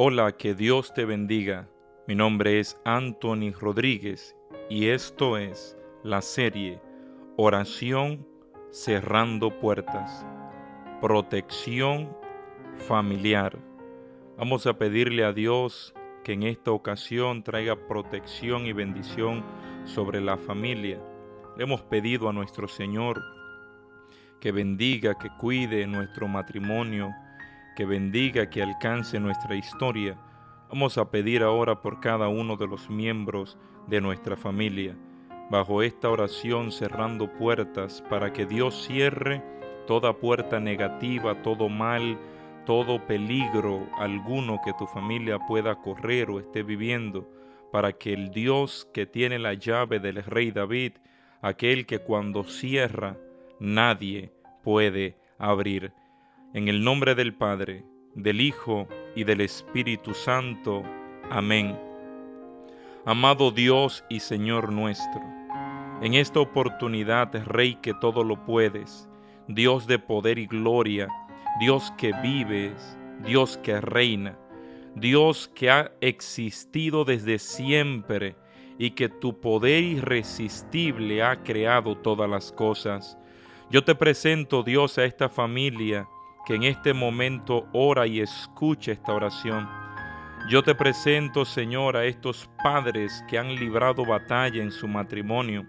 Hola, que Dios te bendiga. Mi nombre es Anthony Rodríguez y esto es la serie Oración cerrando puertas. Protección familiar. Vamos a pedirle a Dios que en esta ocasión traiga protección y bendición sobre la familia. Le hemos pedido a nuestro Señor que bendiga, que cuide nuestro matrimonio, que bendiga, que alcance nuestra historia. Vamos a pedir ahora por cada uno de los miembros de nuestra familia, bajo esta oración cerrando puertas para que Dios cierre toda puerta negativa, todo mal, todo peligro alguno que tu familia pueda correr o esté viviendo, para que el Dios que tiene la llave del rey David, aquel que cuando cierra nadie puede abrir, en el nombre del Padre, del Hijo y del Espíritu Santo. Amén. Amado Dios y Señor nuestro, en esta oportunidad, Rey que todo lo puedes, Dios de poder y gloria, Dios que vives, Dios que reina, Dios que ha existido desde siempre y que tu poder irresistible ha creado todas las cosas. Yo te presento, Dios, a esta familia que en este momento ora y escucha esta oración. Yo te presento, Señor, a estos padres que han librado batalla en su matrimonio.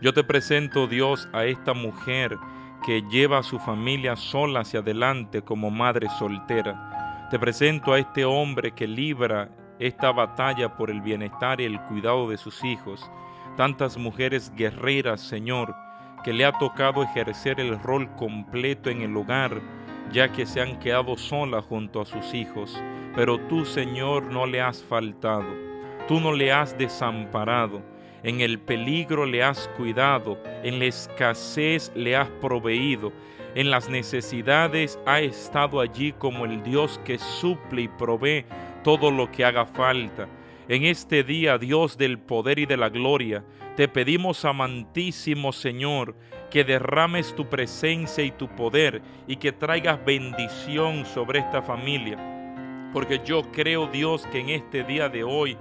Yo te presento, Dios, a esta mujer que lleva a su familia sola hacia adelante como madre soltera. Te presento a este hombre que libra esta batalla por el bienestar y el cuidado de sus hijos. Tantas mujeres guerreras, Señor, que le ha tocado ejercer el rol completo en el hogar, ya que se han quedado solas junto a sus hijos. Pero tú, Señor, no le has faltado, tú no le has desamparado, en el peligro le has cuidado, en la escasez le has proveído, en las necesidades ha estado allí como el Dios que suple y provee todo lo que haga falta. En este día, Dios del poder y de la gloria, te pedimos, amantísimo Señor, que derrames tu presencia y tu poder y que traigas bendición sobre esta familia. Porque yo creo, Dios, que en este día de hoy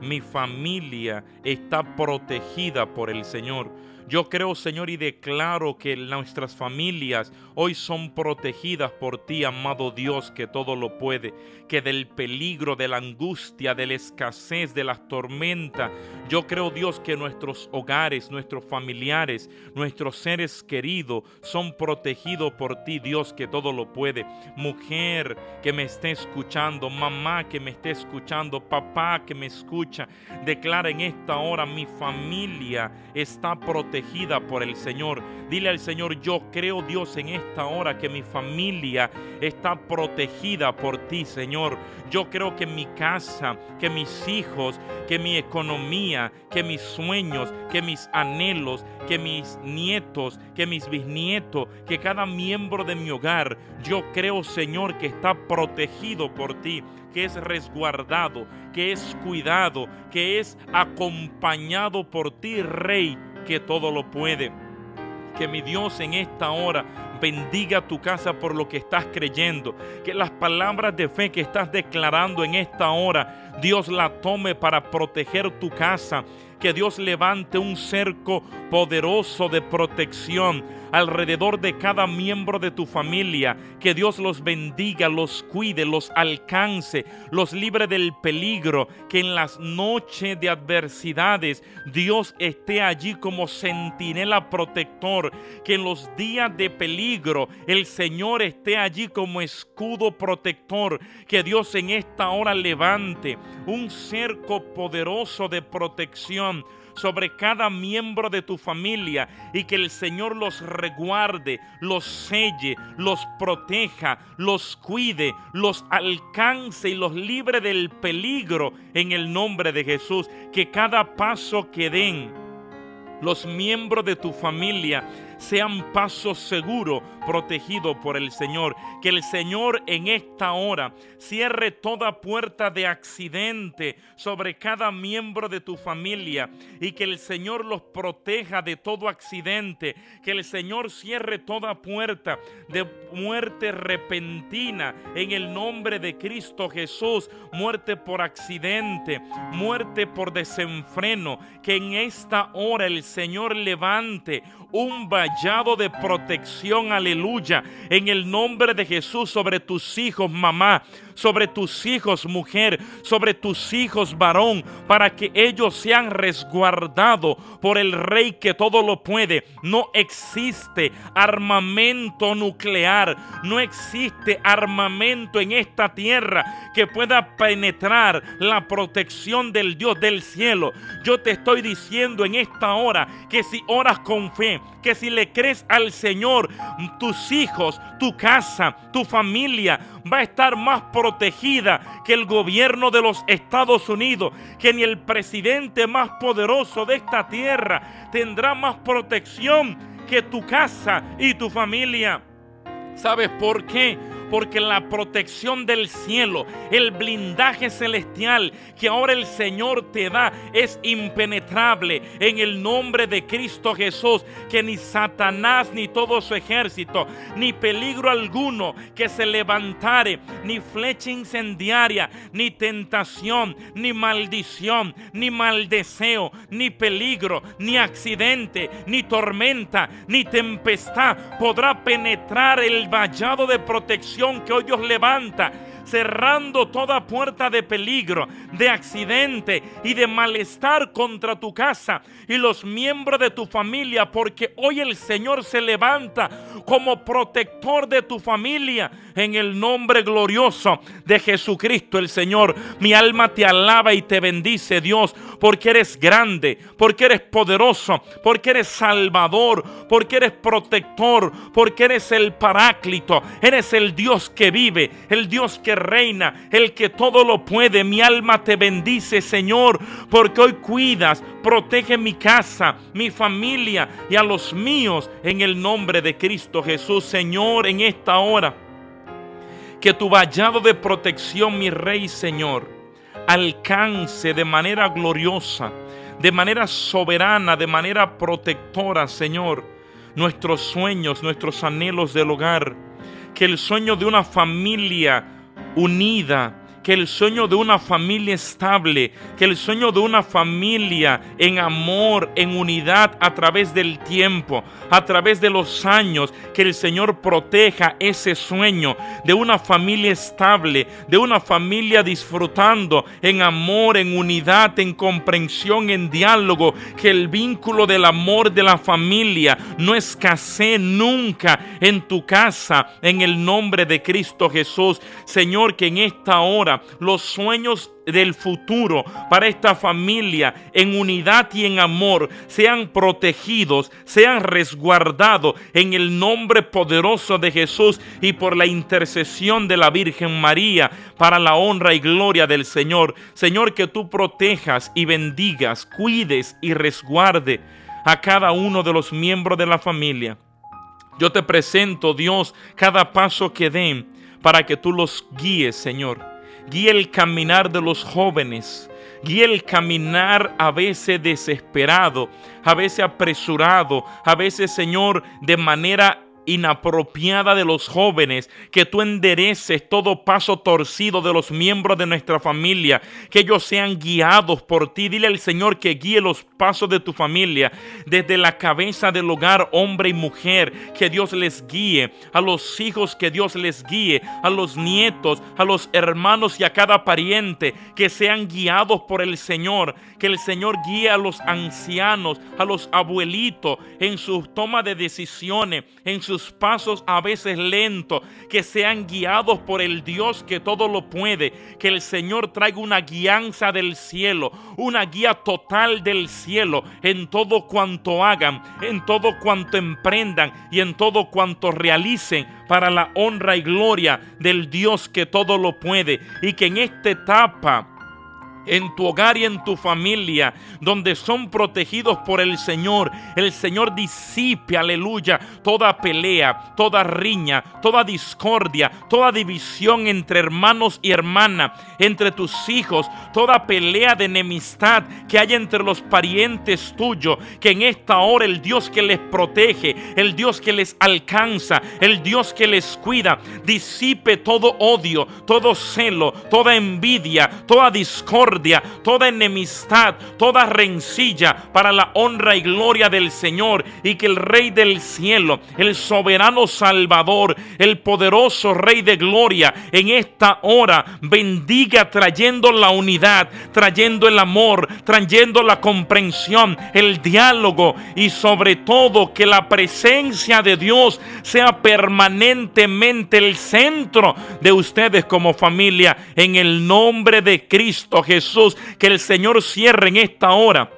mi familia está protegida por el Señor. Yo creo, Señor, y declaro que nuestras familias hoy son protegidas por ti, amado Dios, que todo lo puede, que del peligro, de la angustia, de la escasez, de las tormentas, yo creo, Dios, que nuestros hogares, nuestros familiares, nuestros seres queridos son protegidos por ti, Dios, que todo lo puede. Mujer que me esté escuchando, mamá que me esté escuchando, papá que me escucha, declara en esta hora mi familia está protegida por el Señor. Dile al Señor, yo creo Dios en esta hora que mi familia está protegida por ti, Señor. Yo creo que mi casa, que mis hijos, que mi economía, que mis sueños, que mis anhelos, que mis nietos, que mis bisnietos, que cada miembro de mi hogar, yo creo, Señor, que está protegido por ti que es resguardado, que es cuidado, que es acompañado por ti, Rey, que todo lo puede. Que mi Dios en esta hora bendiga tu casa por lo que estás creyendo. Que las palabras de fe que estás declarando en esta hora, Dios la tome para proteger tu casa. Que Dios levante un cerco poderoso de protección alrededor de cada miembro de tu familia. Que Dios los bendiga, los cuide, los alcance, los libre del peligro. Que en las noches de adversidades Dios esté allí como centinela protector. Que en los días de peligro el Señor esté allí como escudo protector. Que Dios en esta hora levante un cerco poderoso de protección sobre cada miembro de tu familia y que el Señor los reguarde, los selle, los proteja, los cuide, los alcance y los libre del peligro en el nombre de Jesús. Que cada paso que den los miembros de tu familia sean pasos seguros protegidos por el Señor. Que el Señor en esta hora cierre toda puerta de accidente sobre cada miembro de tu familia y que el Señor los proteja de todo accidente. Que el Señor cierre toda puerta de muerte repentina en el nombre de Cristo Jesús. Muerte por accidente, muerte por desenfreno. Que en esta hora el Señor levante un de protección, aleluya, en el nombre de Jesús sobre tus hijos, mamá, sobre tus hijos, mujer, sobre tus hijos, varón, para que ellos sean resguardados por el Rey que todo lo puede. No existe armamento nuclear, no existe armamento en esta tierra que pueda penetrar la protección del Dios del cielo. Yo te estoy diciendo en esta hora que si oras con fe, que si le crees al Señor, tus hijos, tu casa, tu familia va a estar más protegida que el gobierno de los Estados Unidos, que ni el presidente más poderoso de esta tierra tendrá más protección que tu casa y tu familia. ¿Sabes por qué? Porque la protección del cielo, el blindaje celestial que ahora el Señor te da es impenetrable en el nombre de Cristo Jesús, que ni Satanás ni todo su ejército, ni peligro alguno que se levantare, ni flecha incendiaria, ni tentación, ni maldición, ni maldeseo, ni peligro, ni accidente, ni tormenta, ni tempestad podrá penetrar el vallado de protección que hoy Dios levanta, cerrando toda puerta de peligro, de accidente y de malestar contra tu casa y los miembros de tu familia, porque hoy el Señor se levanta como protector de tu familia en el nombre glorioso de Jesucristo el Señor. Mi alma te alaba y te bendice, Dios, porque eres grande, porque eres poderoso, porque eres salvador, porque eres protector, porque eres el paráclito, eres el Dios que vive, el Dios que reina, el que todo lo puede. Mi alma te bendice, Señor, porque hoy cuidas, protege mi casa, mi familia y a los míos en el nombre de Cristo Jesús, Señor, en esta hora. Que tu vallado de protección, mi Rey Señor, alcance de manera gloriosa, de manera soberana, de manera protectora, Señor, nuestros sueños, nuestros anhelos del hogar. Que el sueño de una familia unida, que el sueño de una familia estable, que el sueño de una familia en amor, en unidad a través del tiempo, a través de los años, que el Señor proteja ese sueño de una familia estable, de una familia disfrutando en amor, en unidad, en comprensión, en diálogo, que el vínculo del amor de la familia no escasee nunca en tu casa, en el nombre de Cristo Jesús. Señor, que en esta hora los sueños del futuro para esta familia en unidad y en amor sean protegidos, sean resguardados en el nombre poderoso de Jesús y por la intercesión de la Virgen María para la honra y gloria del Señor. Señor, que tú protejas y bendigas, cuides y resguarde a cada uno de los miembros de la familia. Yo te presento, Dios, cada paso que den para que tú los guíes, Señor guía el caminar de los jóvenes, guía el caminar a veces desesperado, a veces apresurado, a veces, Señor, de manera inapropiada de los jóvenes, que tú endereces todo paso torcido de los miembros de nuestra familia, que ellos sean guiados por ti. Dile al Señor que guíe los pasos de tu familia, desde la cabeza del hogar, hombre y mujer, que Dios les guíe, a los hijos que Dios les guíe, a los nietos, a los hermanos y a cada pariente, que sean guiados por el Señor, que el Señor guíe a los ancianos, a los abuelitos en su toma de decisiones, en su sus pasos a veces lentos, que sean guiados por el Dios que todo lo puede, que el Señor traiga una guianza del cielo, una guía total del cielo en todo cuanto hagan, en todo cuanto emprendan y en todo cuanto realicen para la honra y gloria del Dios que todo lo puede. Y que en esta etapa en tu hogar y en tu familia, donde son protegidos por el Señor. El Señor disipe, aleluya, toda pelea, toda riña, toda discordia, toda división entre hermanos y hermanas, entre tus hijos, toda pelea de enemistad que hay entre los parientes tuyos, que en esta hora el Dios que les protege, el Dios que les alcanza, el Dios que les cuida, disipe todo odio, todo celo, toda envidia, toda discordia toda enemistad, toda rencilla para la honra y gloria del Señor y que el Rey del cielo, el soberano Salvador, el poderoso Rey de gloria, en esta hora bendiga trayendo la unidad, trayendo el amor, trayendo la comprensión, el diálogo y sobre todo que la presencia de Dios sea permanentemente el centro de ustedes como familia en el nombre de Cristo Jesús. Que el Señor cierre en esta hora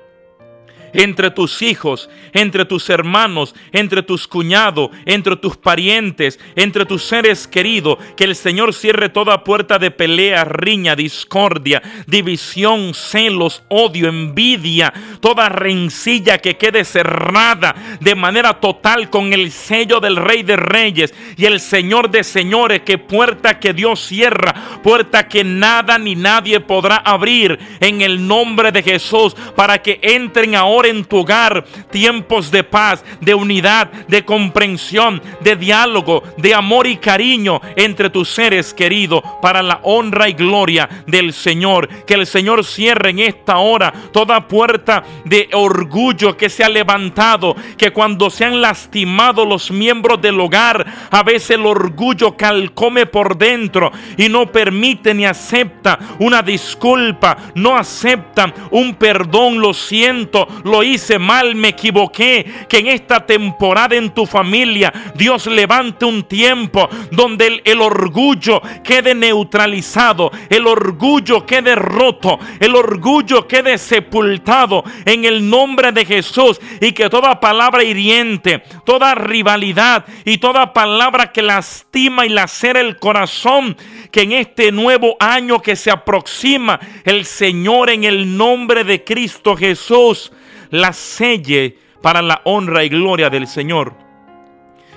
entre tus hijos, entre tus hermanos, entre tus cuñados, entre tus parientes, entre tus seres queridos. Que el Señor cierre toda puerta de pelea, riña, discordia, división, celos, odio, envidia, toda rencilla que quede cerrada de manera total con el sello del Rey de Reyes y el Señor de Señores. Que puerta que Dios cierra, puerta que nada ni nadie podrá abrir en el nombre de Jesús para que entren ahora en tu hogar tiempos de paz, de unidad, de comprensión, de diálogo, de amor y cariño entre tus seres queridos para la honra y gloria del Señor. Que el Señor cierre en esta hora toda puerta de orgullo que se ha levantado, que cuando se han lastimado los miembros del hogar, a veces el orgullo calcome por dentro y no permite ni acepta una disculpa, no aceptan un perdón, lo siento, lo hice mal, me equivoqué, que en esta temporada en tu familia Dios levante un tiempo donde el, orgullo quede neutralizado, el orgullo quede roto, el orgullo quede sepultado en el nombre de Jesús. Y que toda palabra hiriente, toda rivalidad y toda palabra que lastima y lacera el corazón, que en este nuevo año que se aproxima el Señor en el nombre de Cristo Jesús la selle para la honra y gloria del Señor.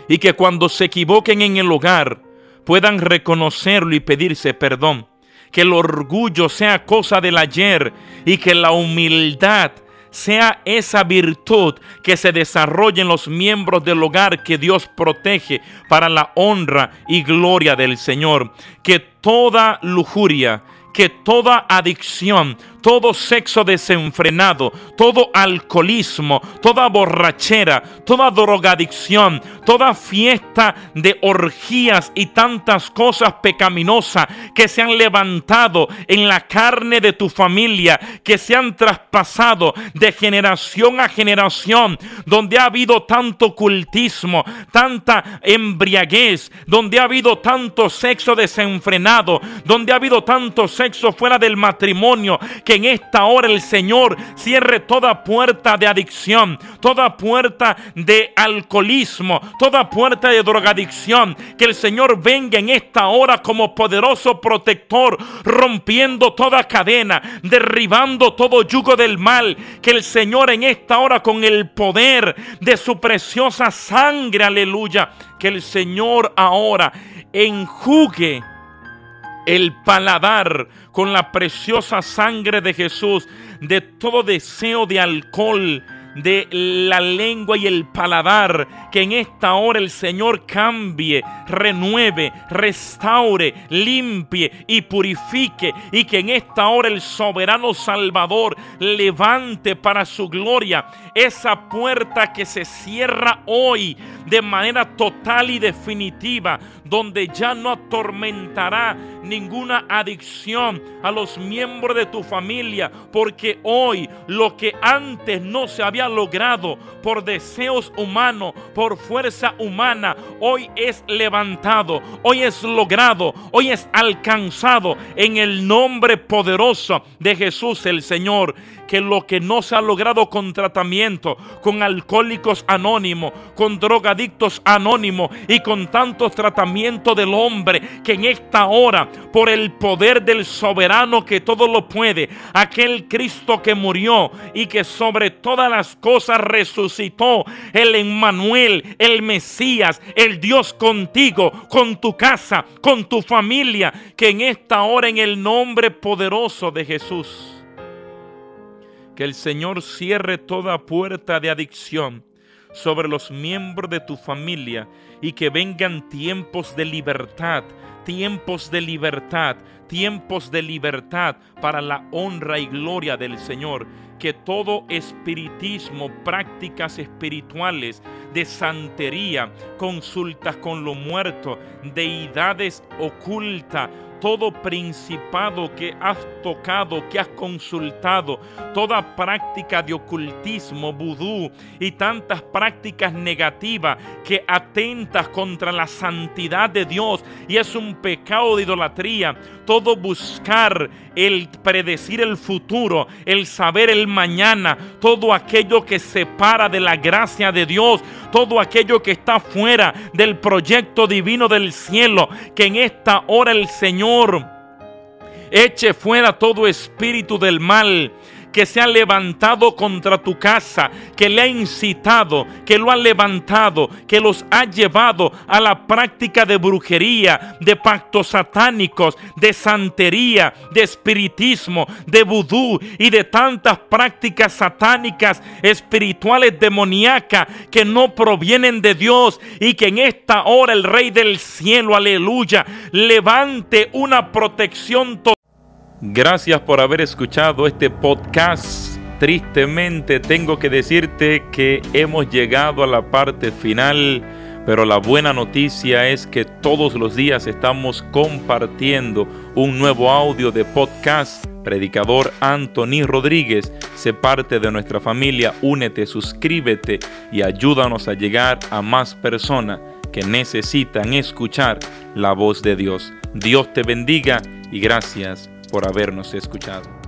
Y que cuando se equivoquen en el hogar puedan reconocerlo y pedirse perdón. Que el orgullo sea cosa del ayer y que la humildad sea esa virtud que se desarrolle en los miembros del hogar que Dios protege para la honra y gloria del Señor. Que toda lujuria, que toda adicción, todo sexo desenfrenado, todo alcoholismo, toda borrachera, toda drogadicción, toda fiesta de orgías y tantas cosas pecaminosas que se han levantado en la carne de tu familia, que se han traspasado de generación a generación, donde ha habido tanto ocultismo, tanta embriaguez, donde ha habido tanto sexo desenfrenado, donde ha habido tanto sexo fuera del matrimonio, en esta hora el Señor cierre toda puerta de adicción, toda puerta de alcoholismo, toda puerta de drogadicción. Que el Señor venga en esta hora como poderoso protector, rompiendo toda cadena, derribando todo yugo del mal. Que el Señor en esta hora con el poder de su preciosa sangre, aleluya, que el Señor ahora enjugue el paladar con la preciosa sangre de Jesús de todo deseo de alcohol, de la lengua y el paladar. Que en esta hora el Señor cambie, renueve, restaure, limpie y purifique. Y que en esta hora el soberano Salvador levante para su gloria esa puerta que se cierra hoy de manera total y definitiva, donde ya no atormentará ninguna adicción a los miembros de tu familia, porque hoy lo que antes no se había logrado por deseos humanos, por fuerza humana, hoy es levantado, hoy es logrado, hoy es alcanzado en el nombre poderoso de Jesús el Señor que lo que no se ha logrado con tratamiento, con alcohólicos anónimos, con drogadictos anónimos y con tantos tratamientos del hombre, que en esta hora, por el poder del soberano que todo lo puede, aquel Cristo que murió y que sobre todas las cosas resucitó, el Emmanuel, el Mesías, el Dios contigo, con tu casa, con tu familia, que en esta hora en el nombre poderoso de Jesús que el Señor cierre toda puerta de adicción sobre los miembros de tu familia y que vengan tiempos de libertad, tiempos de libertad, tiempos de libertad para la honra y gloria del Señor. Que todo espiritismo, prácticas espirituales de santería, consultas con lo muerto, deidades ocultas, todo principado que has tocado, que has consultado, toda práctica de ocultismo, vudú y tantas prácticas negativas que atentas contra la santidad de Dios y es un pecado de idolatría, todo buscar el predecir el futuro, el saber el mañana, todo aquello que separa de la gracia de Dios, todo aquello que está fuera del proyecto divino del cielo, que en esta hora el Señor eche fuera todo espíritu del mal que se ha levantado contra tu casa, que le ha incitado, que lo ha levantado, que los ha llevado a la práctica de brujería, de pactos satánicos, de santería, de espiritismo, de vudú y de tantas prácticas satánicas, espirituales, demoníacas, que no provienen de Dios y que en esta hora el Rey del cielo, aleluya, levante una protección total Gracias por haber escuchado este podcast. Tristemente tengo que decirte que hemos llegado a la parte final, pero la buena noticia es que todos los días estamos compartiendo un nuevo audio de podcast. Predicador Anthony Rodríguez, sé parte de nuestra familia, únete, suscríbete y ayúdanos a llegar a más personas que necesitan escuchar la voz de Dios. Dios te bendiga y gracias por habernos escuchado.